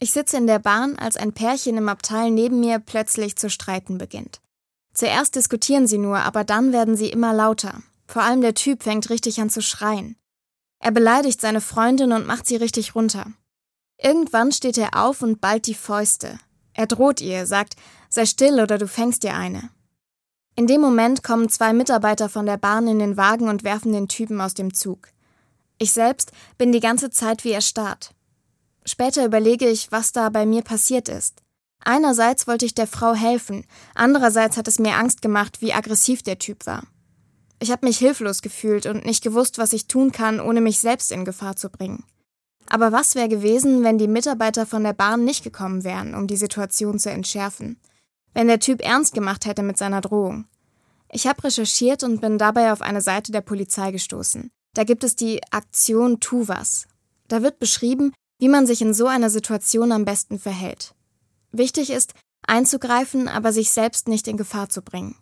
Ich sitze in der Bahn, als ein Pärchen im Abteil neben mir plötzlich zu streiten beginnt. Zuerst diskutieren sie nur, aber dann werden sie immer lauter. Vor allem der Typ fängt richtig an zu schreien. Er beleidigt seine Freundin und macht sie richtig runter. Irgendwann steht er auf und ballt die Fäuste. Er droht ihr, sagt, sei still oder du fängst dir eine. In dem Moment kommen zwei Mitarbeiter von der Bahn in den Wagen und werfen den Typen aus dem Zug. Ich selbst bin die ganze Zeit wie erstarrt. Später überlege ich, was da bei mir passiert ist. Einerseits wollte ich der Frau helfen, andererseits hat es mir Angst gemacht, wie aggressiv der Typ war. Ich habe mich hilflos gefühlt und nicht gewusst, was ich tun kann, ohne mich selbst in Gefahr zu bringen. Aber was wäre gewesen, wenn die Mitarbeiter von der Bahn nicht gekommen wären, um die Situation zu entschärfen? Wenn der Typ ernst gemacht hätte mit seiner Drohung? Ich habe recherchiert und bin dabei auf eine Seite der Polizei gestoßen. Da gibt es die Aktion Tu was. Da wird beschrieben, wie man sich in so einer Situation am besten verhält. Wichtig ist, einzugreifen, aber sich selbst nicht in Gefahr zu bringen.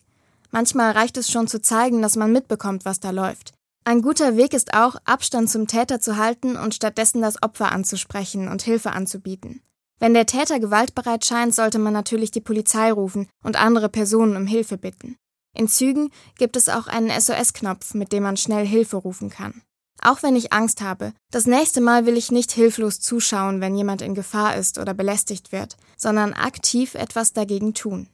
Manchmal reicht es schon zu zeigen, dass man mitbekommt, was da läuft. Ein guter Weg ist auch, Abstand zum Täter zu halten und stattdessen das Opfer anzusprechen und Hilfe anzubieten. Wenn der Täter gewaltbereit scheint, sollte man natürlich die Polizei rufen und andere Personen um Hilfe bitten. In Zügen gibt es auch einen SOS-Knopf, mit dem man schnell Hilfe rufen kann. Auch wenn ich Angst habe, das nächste Mal will ich nicht hilflos zuschauen, wenn jemand in Gefahr ist oder belästigt wird, sondern aktiv etwas dagegen tun.